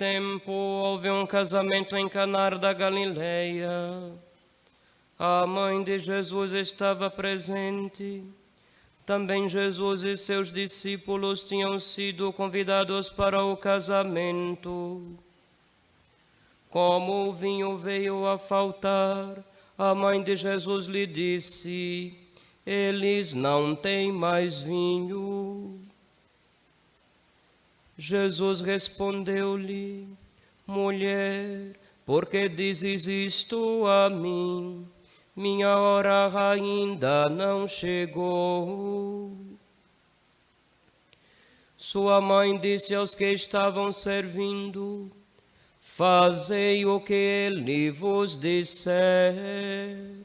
Tempo houve um casamento em Canar da Galileia. A mãe de Jesus estava presente. Também Jesus e seus discípulos tinham sido convidados para o casamento. Como o vinho veio a faltar, a mãe de Jesus lhe disse: Eles não têm mais vinho. Jesus respondeu-lhe: Mulher, por que dizes isto a mim? Minha hora ainda não chegou. Sua mãe disse aos que estavam servindo: Fazei o que ele vos disser.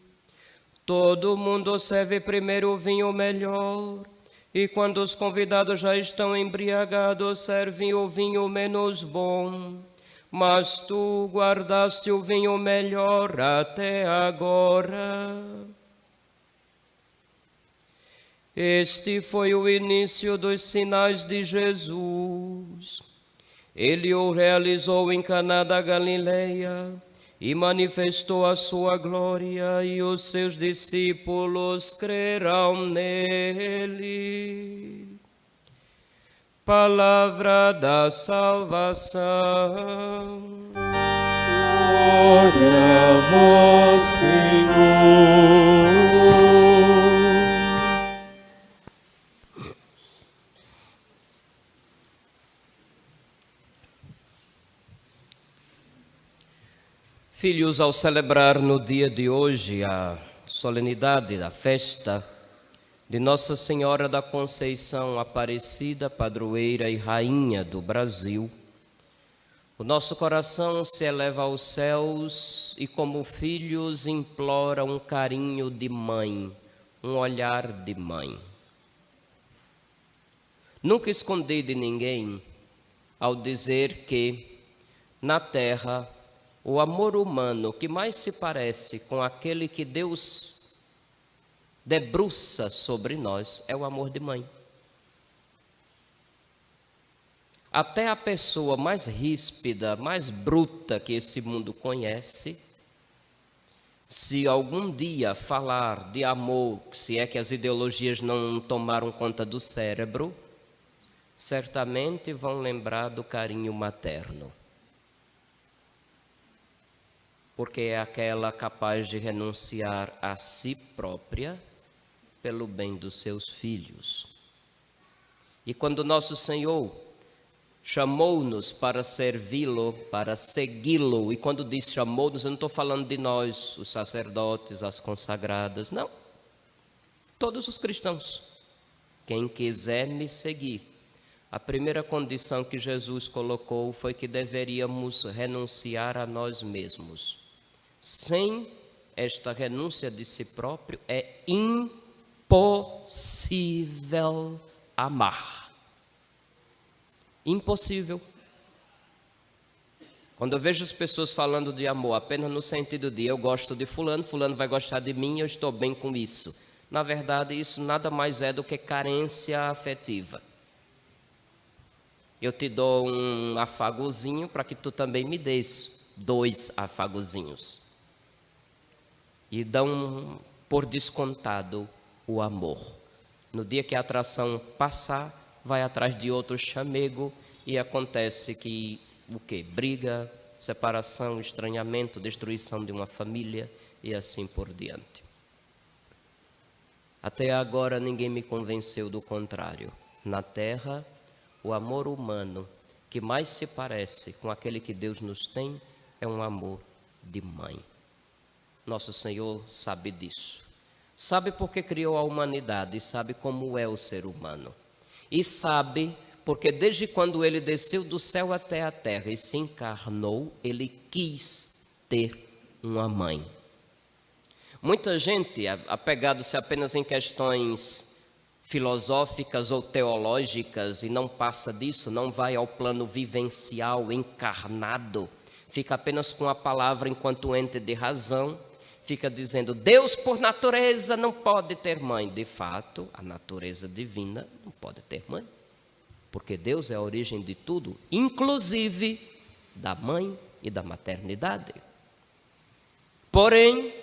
Todo mundo serve primeiro o vinho melhor, e quando os convidados já estão embriagados, servem o vinho menos bom. Mas tu guardaste o vinho melhor até agora. Este foi o início dos sinais de Jesus. Ele o realizou em Caná da Galileia e manifestou a sua glória, e os seus discípulos crerão nele. Palavra da salvação. Glória a vós, Senhor. Filhos, ao celebrar no dia de hoje a solenidade da festa de Nossa Senhora da Conceição Aparecida, padroeira e rainha do Brasil, o nosso coração se eleva aos céus e, como filhos, implora um carinho de mãe, um olhar de mãe. Nunca escondi de ninguém ao dizer que, na terra, o amor humano que mais se parece com aquele que Deus debruça sobre nós é o amor de mãe. Até a pessoa mais ríspida, mais bruta que esse mundo conhece, se algum dia falar de amor, se é que as ideologias não tomaram conta do cérebro, certamente vão lembrar do carinho materno porque é aquela capaz de renunciar a si própria pelo bem dos seus filhos. E quando nosso Senhor chamou-nos para servi-lo, para segui-lo, e quando diz chamou-nos, eu não estou falando de nós, os sacerdotes, as consagradas, não. Todos os cristãos. Quem quiser me seguir. A primeira condição que Jesus colocou foi que deveríamos renunciar a nós mesmos. Sem esta renúncia de si próprio, é impossível amar. Impossível. Quando eu vejo as pessoas falando de amor apenas no sentido de eu gosto de fulano, fulano vai gostar de mim, eu estou bem com isso. Na verdade, isso nada mais é do que carência afetiva. Eu te dou um afagozinho para que tu também me dês dois afagozinhos. E dão por descontado o amor. No dia que a atração passar, vai atrás de outro chamego e acontece que o que? Briga, separação, estranhamento, destruição de uma família e assim por diante. Até agora ninguém me convenceu do contrário. Na terra, o amor humano que mais se parece com aquele que Deus nos tem é um amor de mãe. Nosso Senhor sabe disso. Sabe porque criou a humanidade sabe como é o ser humano. E sabe porque desde quando ele desceu do céu até a terra e se encarnou, ele quis ter uma mãe. Muita gente, apegado-se apenas em questões filosóficas ou teológicas e não passa disso, não vai ao plano vivencial, encarnado, fica apenas com a palavra enquanto ente de razão, fica dizendo: Deus, por natureza, não pode ter mãe. De fato, a natureza divina não pode ter mãe porque Deus é a origem de tudo, inclusive da mãe e da maternidade. Porém,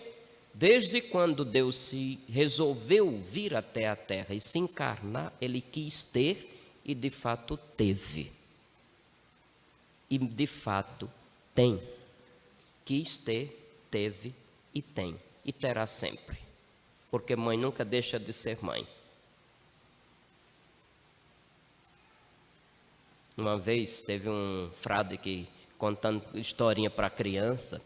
desde quando Deus se resolveu vir até a terra e se encarnar, ele quis ter e de fato teve. E de fato tem. Quis ter, teve e tem. E terá sempre. Porque mãe nunca deixa de ser mãe. Uma vez teve um frade que, contando historinha para criança,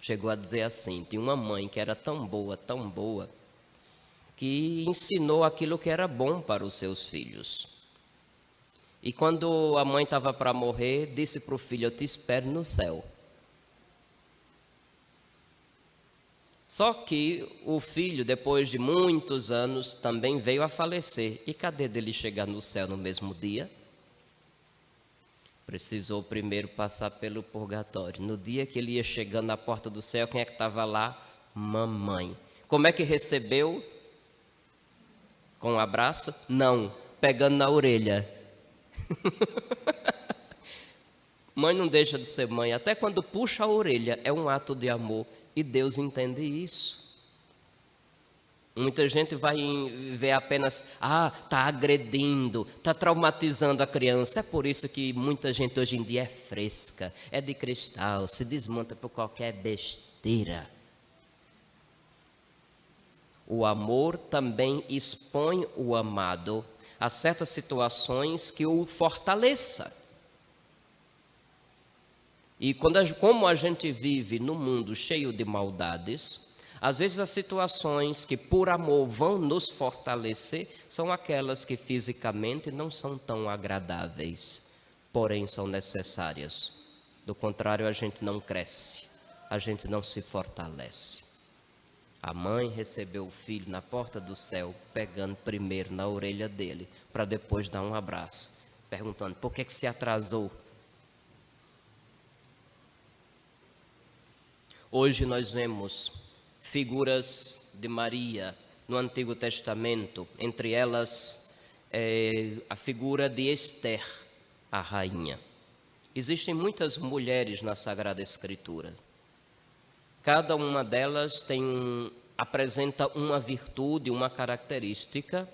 chegou a dizer assim: tinha uma mãe que era tão boa, tão boa, que ensinou aquilo que era bom para os seus filhos. E quando a mãe estava para morrer, disse para o filho: Eu te espero no céu. Só que o filho, depois de muitos anos, também veio a falecer. E cadê dele chegar no céu no mesmo dia? precisou primeiro passar pelo purgatório. No dia que ele ia chegando na porta do céu, quem é que estava lá? Mamãe. Como é que recebeu? Com um abraço? Não, pegando na orelha. mãe não deixa de ser mãe, até quando puxa a orelha é um ato de amor e Deus entende isso. Muita gente vai ver apenas, ah, está agredindo, está traumatizando a criança. É por isso que muita gente hoje em dia é fresca, é de cristal, se desmonta por qualquer besteira. O amor também expõe o amado a certas situações que o fortaleça. E quando, como a gente vive num mundo cheio de maldades, às vezes, as situações que por amor vão nos fortalecer são aquelas que fisicamente não são tão agradáveis, porém são necessárias. Do contrário, a gente não cresce, a gente não se fortalece. A mãe recebeu o filho na porta do céu, pegando primeiro na orelha dele, para depois dar um abraço, perguntando: por que, que se atrasou? Hoje nós vemos figuras de Maria no Antigo Testamento, entre elas é, a figura de Esther, a rainha. Existem muitas mulheres na Sagrada Escritura. Cada uma delas tem apresenta uma virtude, uma característica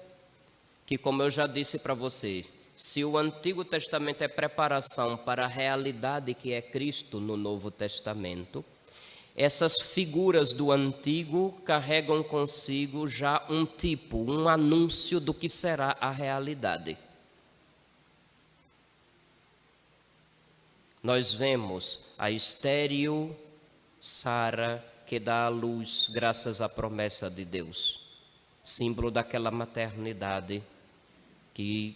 que, como eu já disse para você, se o Antigo Testamento é preparação para a realidade que é Cristo no Novo Testamento, essas figuras do antigo carregam consigo já um tipo, um anúncio do que será a realidade. Nós vemos a estéril Sara que dá à luz graças à promessa de Deus, símbolo daquela maternidade que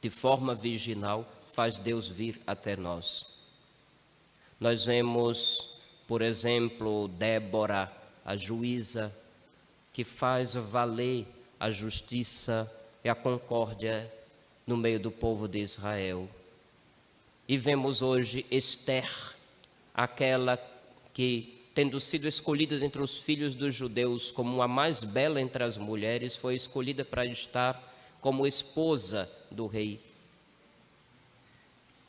de forma virginal faz Deus vir até nós. Nós vemos por exemplo, Débora, a juíza, que faz valer a justiça e a concórdia no meio do povo de Israel. E vemos hoje Esther, aquela que, tendo sido escolhida entre os filhos dos judeus como a mais bela entre as mulheres, foi escolhida para estar como esposa do rei.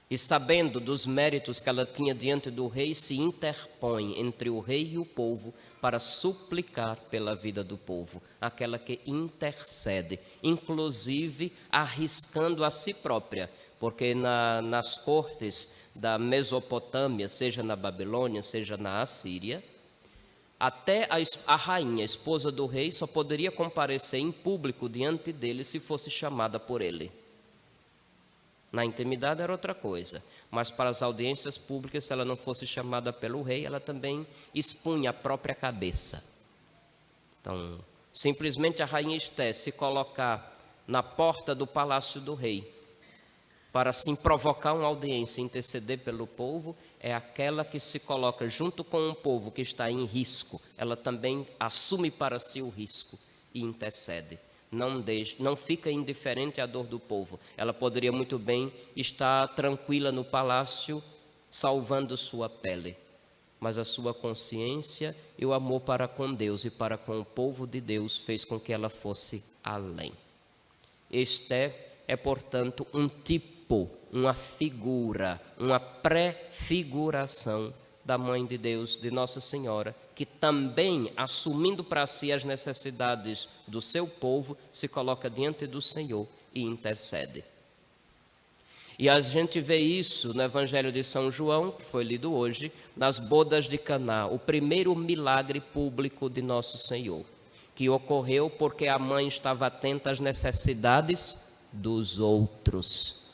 E sabendo dos méritos que ela tinha diante do rei, se interpõe entre o rei e o povo para suplicar pela vida do povo, aquela que intercede, inclusive arriscando a si própria, porque na, nas cortes da Mesopotâmia, seja na Babilônia, seja na Assíria, até a, a rainha, esposa do rei, só poderia comparecer em público diante dele se fosse chamada por ele. Na intimidade era outra coisa, mas para as audiências públicas, se ela não fosse chamada pelo rei, ela também expunha a própria cabeça. Então, simplesmente a rainha Esté se colocar na porta do palácio do rei, para assim provocar uma audiência, interceder pelo povo, é aquela que se coloca junto com um povo que está em risco. Ela também assume para si o risco e intercede não, deixa, não fica indiferente à dor do povo. Ela poderia muito bem estar tranquila no palácio, salvando sua pele. Mas a sua consciência e o amor para com Deus e para com o povo de Deus fez com que ela fosse além. Este é, portanto, um tipo, uma figura, uma prefiguração da Mãe de Deus, de Nossa Senhora, que também, assumindo para si as necessidades do seu povo, se coloca diante do Senhor e intercede. E a gente vê isso no Evangelho de São João, que foi lido hoje, nas bodas de Caná, o primeiro milagre público de nosso Senhor, que ocorreu porque a mãe estava atenta às necessidades dos outros,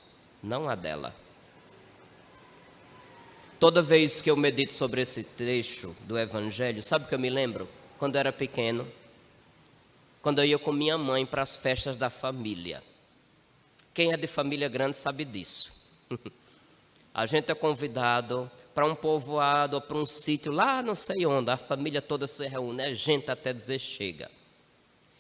não a dela. Toda vez que eu medito sobre esse trecho do Evangelho, sabe o que eu me lembro? Quando eu era pequeno, quando eu ia com minha mãe para as festas da família. Quem é de família grande sabe disso. A gente é convidado para um povoado ou para um sítio lá não sei onde, a família toda se reúne, é gente até dizer chega.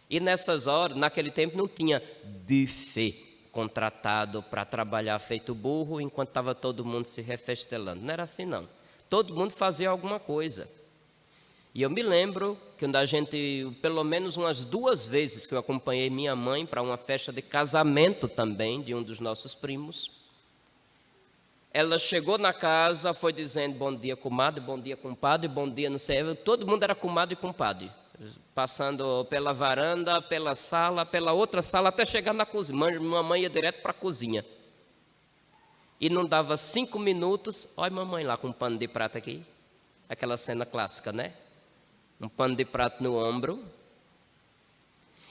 E nessas horas, naquele tempo não tinha buffet contratado para trabalhar feito burro enquanto estava todo mundo se refestelando. Não era assim, não. Todo mundo fazia alguma coisa. E eu me lembro que a gente, pelo menos umas duas vezes que eu acompanhei minha mãe para uma festa de casamento também de um dos nossos primos, ela chegou na casa, foi dizendo bom dia, comadre, bom dia, compadre, bom dia, não sei. Todo mundo era comadre e compadre passando pela varanda, pela sala, pela outra sala, até chegar na cozinha. Mamãe ia direto para a cozinha. E não dava cinco minutos, olha mamãe lá com um pano de prata aqui. Aquela cena clássica, né? Um pano de prata no ombro.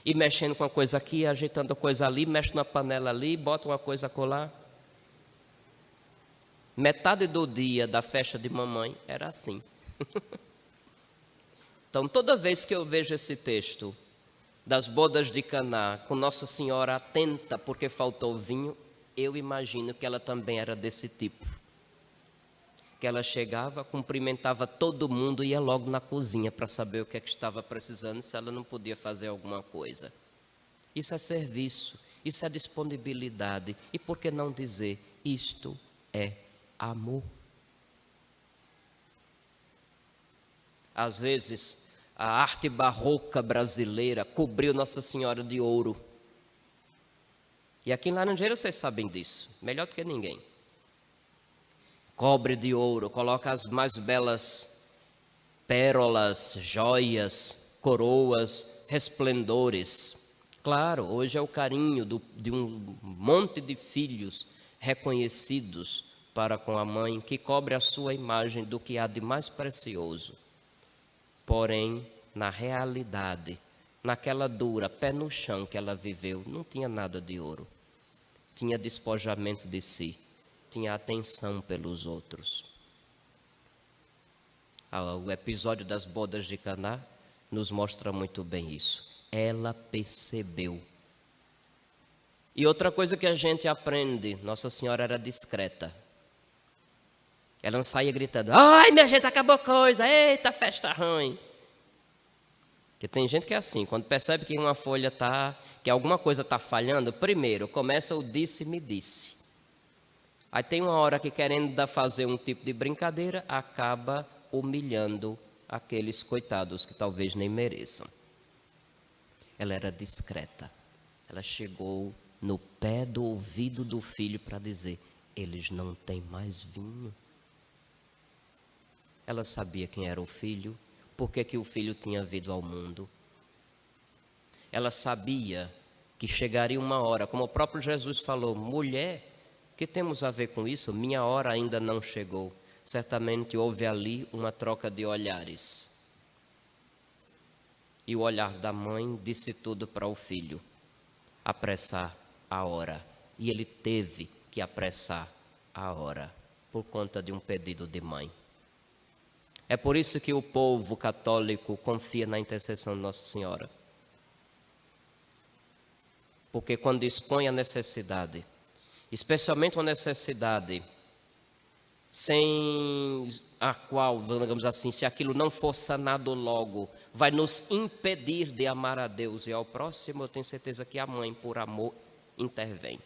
E mexendo com uma coisa aqui, ajeitando a coisa ali, mexe na panela ali, bota uma coisa colar. Metade do dia da festa de mamãe era assim. Então, toda vez que eu vejo esse texto das bodas de Caná, com Nossa Senhora atenta porque faltou vinho, eu imagino que ela também era desse tipo. Que ela chegava, cumprimentava todo mundo e ia logo na cozinha para saber o que, é que estava precisando, se ela não podia fazer alguma coisa. Isso é serviço, isso é disponibilidade. E por que não dizer, isto é amor? Às vezes, a arte barroca brasileira cobriu Nossa Senhora de ouro. E aqui em Laranjeira vocês sabem disso, melhor do que ninguém. Cobre de ouro, coloca as mais belas pérolas, joias, coroas, resplendores. Claro, hoje é o carinho do, de um monte de filhos reconhecidos para com a mãe, que cobre a sua imagem do que há de mais precioso. Porém, na realidade, naquela dura, pé no chão que ela viveu, não tinha nada de ouro. Tinha despojamento de si, tinha atenção pelos outros. Ah, o episódio das bodas de Caná nos mostra muito bem isso. Ela percebeu. E outra coisa que a gente aprende, Nossa Senhora era discreta. Ela não saía gritando: Ai, minha gente, acabou coisa, eita, festa ruim. Porque tem gente que é assim, quando percebe que uma folha tá, que alguma coisa está falhando, primeiro começa o disse-me disse. Aí tem uma hora que querendo fazer um tipo de brincadeira, acaba humilhando aqueles coitados que talvez nem mereçam. Ela era discreta. Ela chegou no pé do ouvido do filho para dizer: Eles não têm mais vinho. Ela sabia quem era o filho, por que, o filho tinha vindo ao mundo. Ela sabia que chegaria uma hora, como o próprio Jesus falou: mulher, que temos a ver com isso? Minha hora ainda não chegou. Certamente houve ali uma troca de olhares. E o olhar da mãe disse tudo para o filho: apressar a hora. E ele teve que apressar a hora, por conta de um pedido de mãe. É por isso que o povo católico confia na intercessão de Nossa Senhora. Porque quando expõe a necessidade, especialmente uma necessidade sem a qual, digamos assim, se aquilo não for sanado logo, vai nos impedir de amar a Deus e ao próximo, eu tenho certeza que a mãe, por amor, intervém.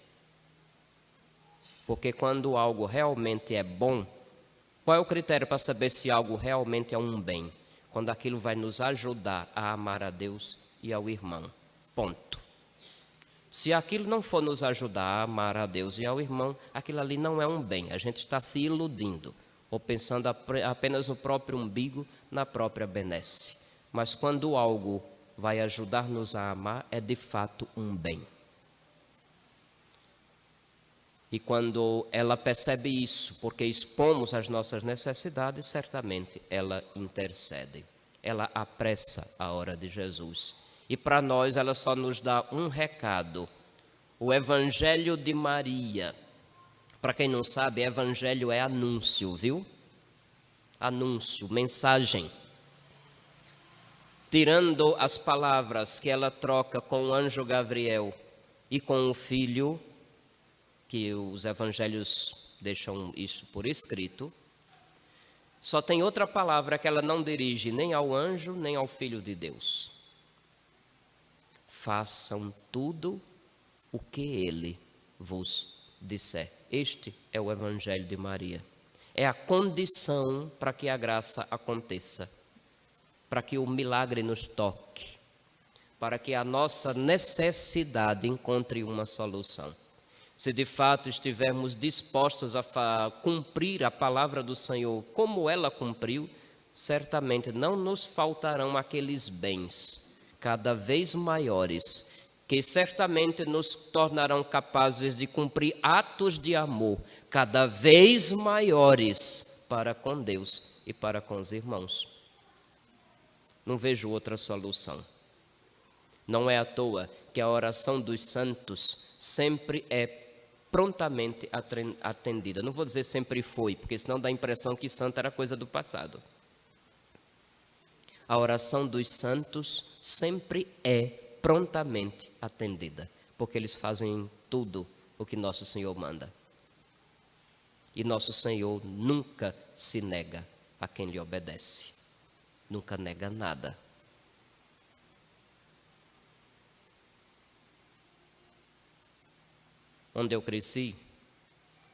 Porque quando algo realmente é bom, qual é o critério para saber se algo realmente é um bem? Quando aquilo vai nos ajudar a amar a Deus e ao irmão. Ponto. Se aquilo não for nos ajudar a amar a Deus e ao irmão, aquilo ali não é um bem. A gente está se iludindo ou pensando apenas no próprio umbigo, na própria benesse. Mas quando algo vai ajudar-nos a amar, é de fato um bem. E quando ela percebe isso, porque expomos as nossas necessidades, certamente ela intercede. Ela apressa a hora de Jesus. E para nós ela só nos dá um recado. O Evangelho de Maria. Para quem não sabe, Evangelho é anúncio, viu? Anúncio, mensagem. Tirando as palavras que ela troca com o anjo Gabriel e com o filho, que os evangelhos deixam isso por escrito. Só tem outra palavra que ela não dirige nem ao anjo, nem ao filho de Deus. Façam tudo o que ele vos disser. Este é o evangelho de Maria. É a condição para que a graça aconteça, para que o milagre nos toque, para que a nossa necessidade encontre uma solução se de fato estivermos dispostos a cumprir a palavra do Senhor como ela cumpriu, certamente não nos faltarão aqueles bens cada vez maiores, que certamente nos tornarão capazes de cumprir atos de amor cada vez maiores para com Deus e para com os irmãos. Não vejo outra solução. Não é à toa que a oração dos santos sempre é prontamente atendida. Não vou dizer sempre foi, porque senão dá a impressão que santo era coisa do passado. A oração dos santos sempre é prontamente atendida, porque eles fazem tudo o que nosso Senhor manda. E nosso Senhor nunca se nega a quem lhe obedece, nunca nega nada. Onde eu cresci,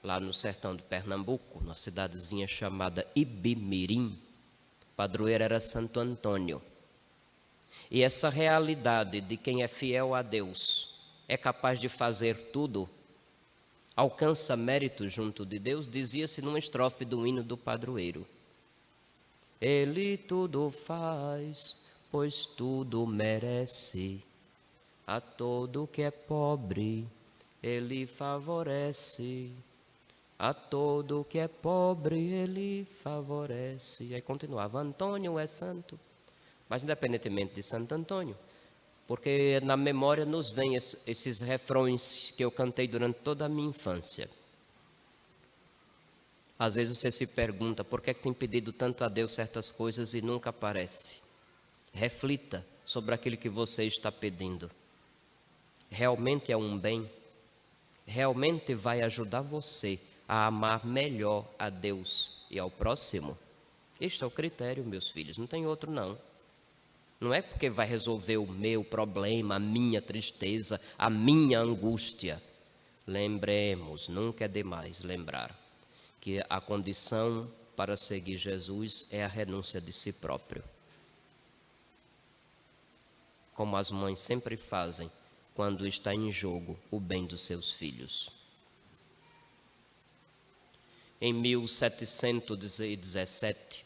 lá no sertão de Pernambuco, numa cidadezinha chamada Ibimirim, padroeiro era Santo Antônio. E essa realidade de quem é fiel a Deus, é capaz de fazer tudo, alcança mérito junto de Deus, dizia-se numa estrofe do hino do padroeiro. Ele tudo faz, pois tudo merece, a todo que é pobre ele favorece. A todo que é pobre, ele favorece. Aí continuava: Antônio é santo. Mas, independentemente de Santo Antônio, porque na memória nos vêm esses refrões que eu cantei durante toda a minha infância. Às vezes você se pergunta por que, é que tem pedido tanto a Deus certas coisas e nunca aparece. Reflita sobre aquilo que você está pedindo. Realmente é um bem? Realmente vai ajudar você a amar melhor a Deus e ao próximo? Este é o critério, meus filhos, não tem outro não. Não é porque vai resolver o meu problema, a minha tristeza, a minha angústia. Lembremos, nunca é demais lembrar, que a condição para seguir Jesus é a renúncia de si próprio. Como as mães sempre fazem quando está em jogo o bem dos seus filhos. Em 1717,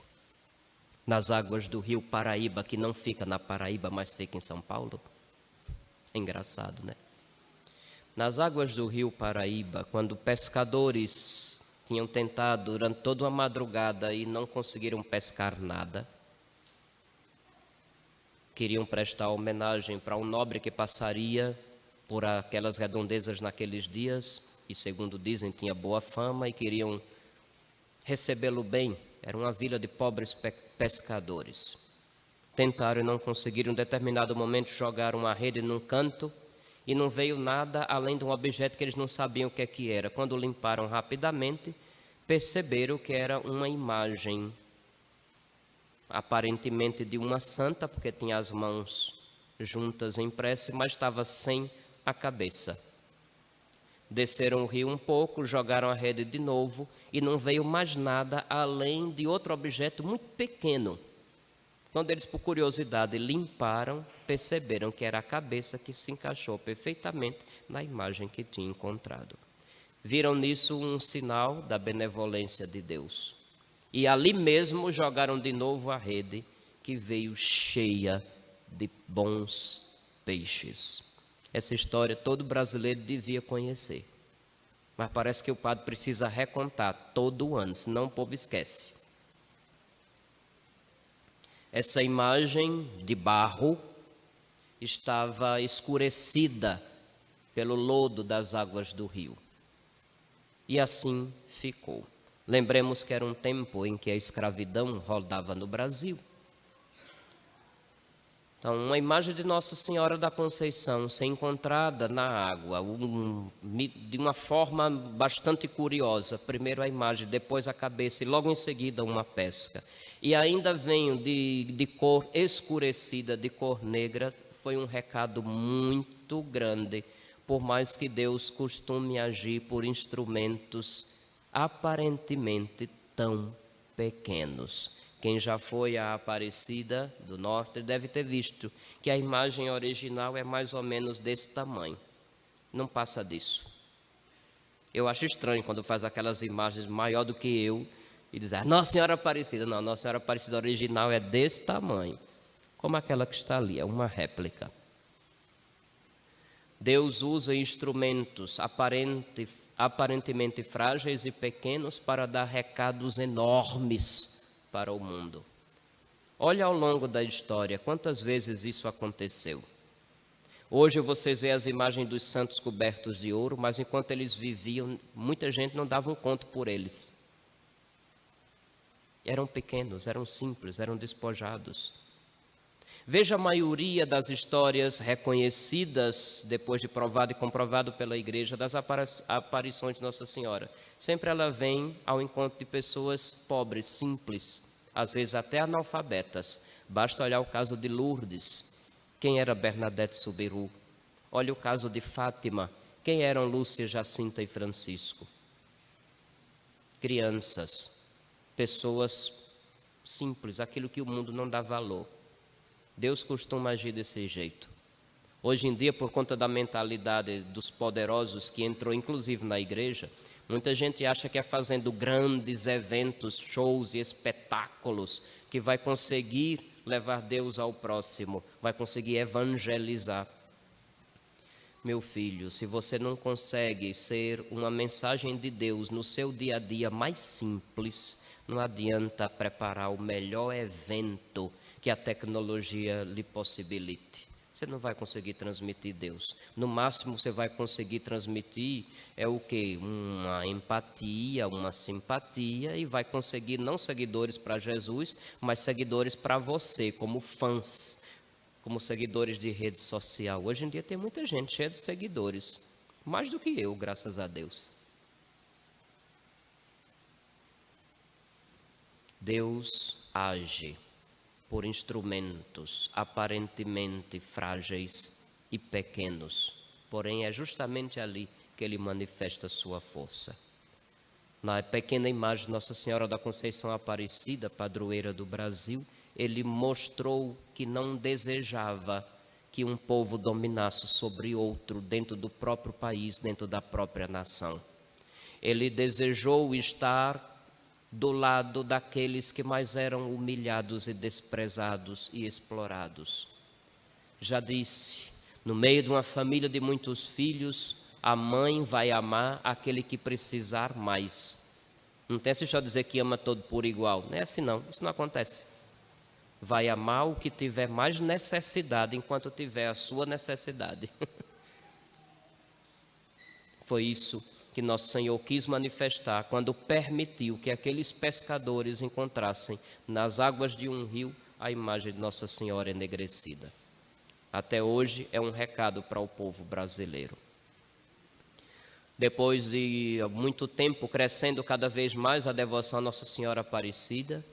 nas águas do rio Paraíba, que não fica na Paraíba, mas fica em São Paulo. É engraçado, né? Nas águas do rio Paraíba, quando pescadores tinham tentado durante toda uma madrugada e não conseguiram pescar nada, queriam prestar homenagem para um nobre que passaria por aquelas redondezas naqueles dias e, segundo dizem, tinha boa fama e queriam recebê-lo bem. Era uma vila de pobres pescadores. Tentaram e não conseguiram. Em determinado momento, jogaram uma rede num canto e não veio nada além de um objeto que eles não sabiam o que, é que era. Quando limparam rapidamente, perceberam que era uma imagem aparentemente de uma santa, porque tinha as mãos juntas em prece, mas estava sem a cabeça. Desceram o rio um pouco, jogaram a rede de novo e não veio mais nada além de outro objeto muito pequeno. Quando eles, por curiosidade, limparam, perceberam que era a cabeça que se encaixou perfeitamente na imagem que tinha encontrado. Viram nisso um sinal da benevolência de Deus. E ali mesmo jogaram de novo a rede, que veio cheia de bons peixes. Essa história todo brasileiro devia conhecer. Mas parece que o padre precisa recontar todo ano, senão o povo esquece. Essa imagem de barro estava escurecida pelo lodo das águas do rio. E assim ficou. Lembremos que era um tempo em que a escravidão rodava no Brasil. Então, uma imagem de Nossa Senhora da Conceição ser encontrada na água, um, de uma forma bastante curiosa. Primeiro a imagem, depois a cabeça e logo em seguida uma pesca. E ainda venho de, de cor escurecida, de cor negra, foi um recado muito grande, por mais que Deus costume agir por instrumentos aparentemente tão pequenos. Quem já foi à Aparecida do Norte deve ter visto que a imagem original é mais ou menos desse tamanho. Não passa disso. Eu acho estranho quando faz aquelas imagens maior do que eu e diz, ah, Nossa Senhora Aparecida. Não, Nossa Senhora Aparecida original é desse tamanho, como aquela que está ali, é uma réplica. Deus usa instrumentos aparente, aparentemente frágeis e pequenos para dar recados enormes para o mundo. Olha ao longo da história quantas vezes isso aconteceu. Hoje vocês veem as imagens dos santos cobertos de ouro, mas enquanto eles viviam, muita gente não dava um conto por eles. Eram pequenos, eram simples, eram despojados. Veja a maioria das histórias reconhecidas, depois de provado e comprovado pela igreja, das aparições de Nossa Senhora. Sempre ela vem ao encontro de pessoas pobres, simples, às vezes até analfabetas. Basta olhar o caso de Lourdes. Quem era Bernadette Subiru? Olha o caso de Fátima. Quem eram Lúcia, Jacinta e Francisco? Crianças, pessoas simples, aquilo que o mundo não dá valor. Deus costuma agir desse jeito. Hoje em dia, por conta da mentalidade dos poderosos que entrou inclusive na igreja, muita gente acha que é fazendo grandes eventos, shows e espetáculos que vai conseguir levar Deus ao próximo, vai conseguir evangelizar. Meu filho, se você não consegue ser uma mensagem de Deus no seu dia a dia mais simples, não adianta preparar o melhor evento que a tecnologia lhe possibilite. Você não vai conseguir transmitir Deus. No máximo você vai conseguir transmitir é o que? Uma empatia, uma simpatia e vai conseguir não seguidores para Jesus, mas seguidores para você, como fãs, como seguidores de rede social. Hoje em dia tem muita gente cheia de seguidores, mais do que eu, graças a Deus. Deus age por instrumentos aparentemente frágeis e pequenos, porém é justamente ali que ele manifesta sua força. Na pequena imagem Nossa Senhora da Conceição Aparecida, padroeira do Brasil, ele mostrou que não desejava que um povo dominasse sobre outro dentro do próprio país, dentro da própria nação. Ele desejou estar do lado daqueles que mais eram humilhados e desprezados e explorados. Já disse, no meio de uma família de muitos filhos, a mãe vai amar aquele que precisar mais. Não tem história de dizer que ama todo por igual. Não é assim não, isso não acontece. Vai amar o que tiver mais necessidade enquanto tiver a sua necessidade. Foi isso que nosso Senhor quis manifestar quando permitiu que aqueles pescadores encontrassem nas águas de um rio a imagem de Nossa Senhora enegrecida. Até hoje é um recado para o povo brasileiro. Depois de muito tempo crescendo cada vez mais a devoção a Nossa Senhora Aparecida,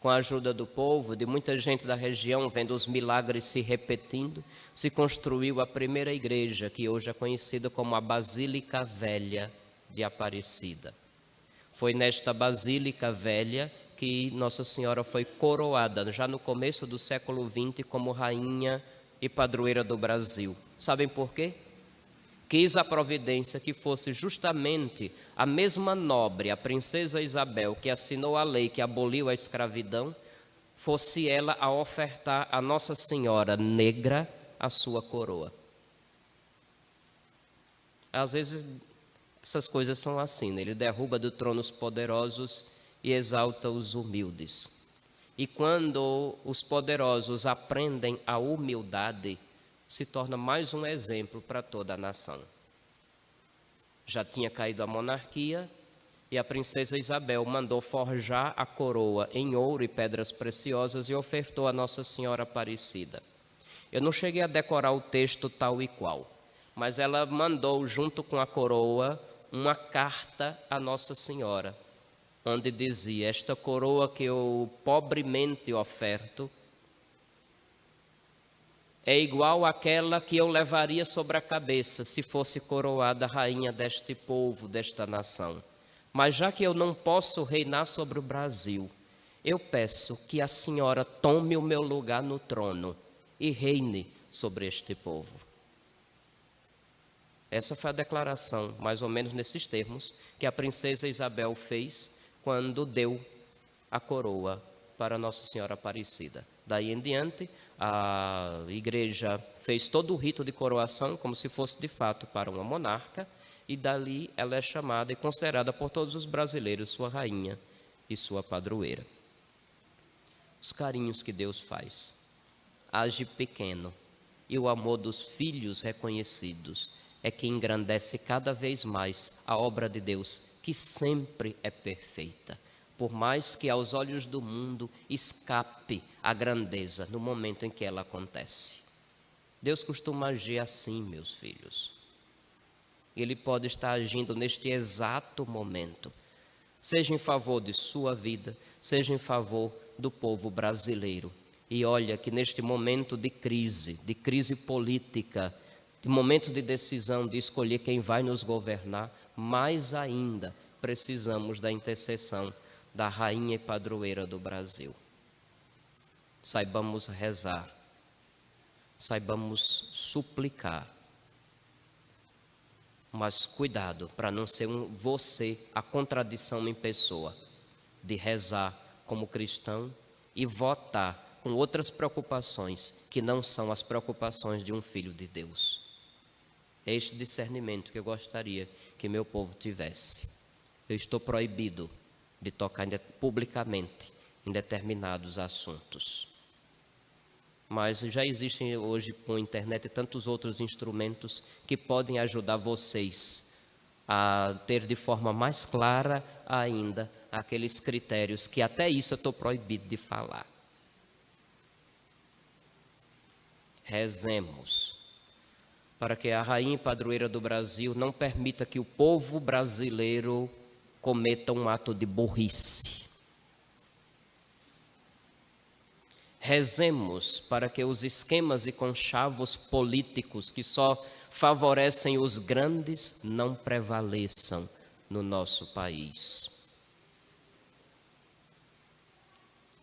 com a ajuda do povo, de muita gente da região, vendo os milagres se repetindo, se construiu a primeira igreja, que hoje é conhecida como a Basílica Velha de Aparecida. Foi nesta Basílica Velha que Nossa Senhora foi coroada, já no começo do século XX, como rainha e padroeira do Brasil. Sabem por quê? Quis a providência que fosse justamente a mesma nobre, a princesa Isabel, que assinou a lei que aboliu a escravidão, fosse ela a ofertar a Nossa Senhora negra a sua coroa. Às vezes essas coisas são assim, né? ele derruba do trono os poderosos e exalta os humildes. E quando os poderosos aprendem a humildade, se torna mais um exemplo para toda a nação. Já tinha caído a monarquia e a princesa Isabel mandou forjar a coroa em ouro e pedras preciosas e ofertou a Nossa Senhora Aparecida. Eu não cheguei a decorar o texto tal e qual, mas ela mandou, junto com a coroa, uma carta a Nossa Senhora, onde dizia: Esta coroa que eu pobremente oferto é igual àquela que eu levaria sobre a cabeça se fosse coroada rainha deste povo, desta nação. Mas já que eu não posso reinar sobre o Brasil, eu peço que a senhora tome o meu lugar no trono e reine sobre este povo. Essa foi a declaração, mais ou menos nesses termos, que a princesa Isabel fez quando deu a coroa para Nossa Senhora Aparecida. Daí em diante, a igreja fez todo o rito de coroação como se fosse de fato para uma monarca, e dali ela é chamada e considerada por todos os brasileiros sua rainha e sua padroeira. Os carinhos que Deus faz. Age pequeno, e o amor dos filhos reconhecidos é que engrandece cada vez mais a obra de Deus, que sempre é perfeita, por mais que aos olhos do mundo escape a grandeza no momento em que ela acontece. Deus costuma agir assim, meus filhos. Ele pode estar agindo neste exato momento, seja em favor de sua vida, seja em favor do povo brasileiro. E olha que neste momento de crise, de crise política, de momento de decisão de escolher quem vai nos governar, mais ainda precisamos da intercessão da rainha e padroeira do Brasil. Saibamos rezar, saibamos suplicar, mas cuidado para não ser um, você a contradição em pessoa de rezar como cristão e votar com outras preocupações que não são as preocupações de um filho de Deus. É este discernimento que eu gostaria que meu povo tivesse. Eu estou proibido de tocar publicamente em determinados assuntos. Mas já existem hoje com internet tantos outros instrumentos que podem ajudar vocês a ter de forma mais clara ainda aqueles critérios que até isso eu estou proibido de falar. Rezemos para que a rainha padroeira do Brasil não permita que o povo brasileiro cometa um ato de burrice. Rezemos para que os esquemas e conchavos políticos que só favorecem os grandes não prevaleçam no nosso país.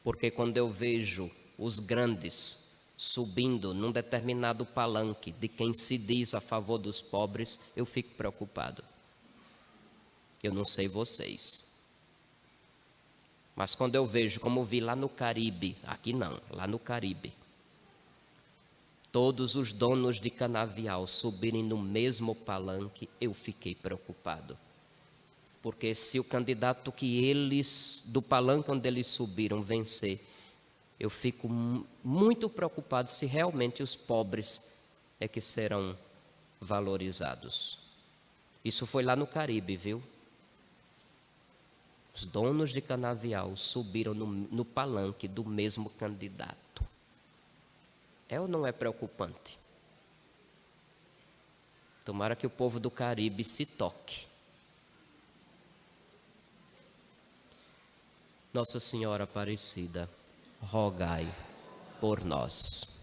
Porque quando eu vejo os grandes subindo num determinado palanque de quem se diz a favor dos pobres, eu fico preocupado. Eu não sei vocês. Mas quando eu vejo, como vi lá no Caribe, aqui não, lá no Caribe, todos os donos de canavial subirem no mesmo palanque, eu fiquei preocupado. Porque se o candidato que eles, do palanque onde eles subiram, vencer, eu fico muito preocupado se realmente os pobres é que serão valorizados. Isso foi lá no Caribe, viu? Os donos de canavial subiram no, no palanque do mesmo candidato. É ou não é preocupante? Tomara que o povo do Caribe se toque. Nossa Senhora Aparecida, rogai por nós.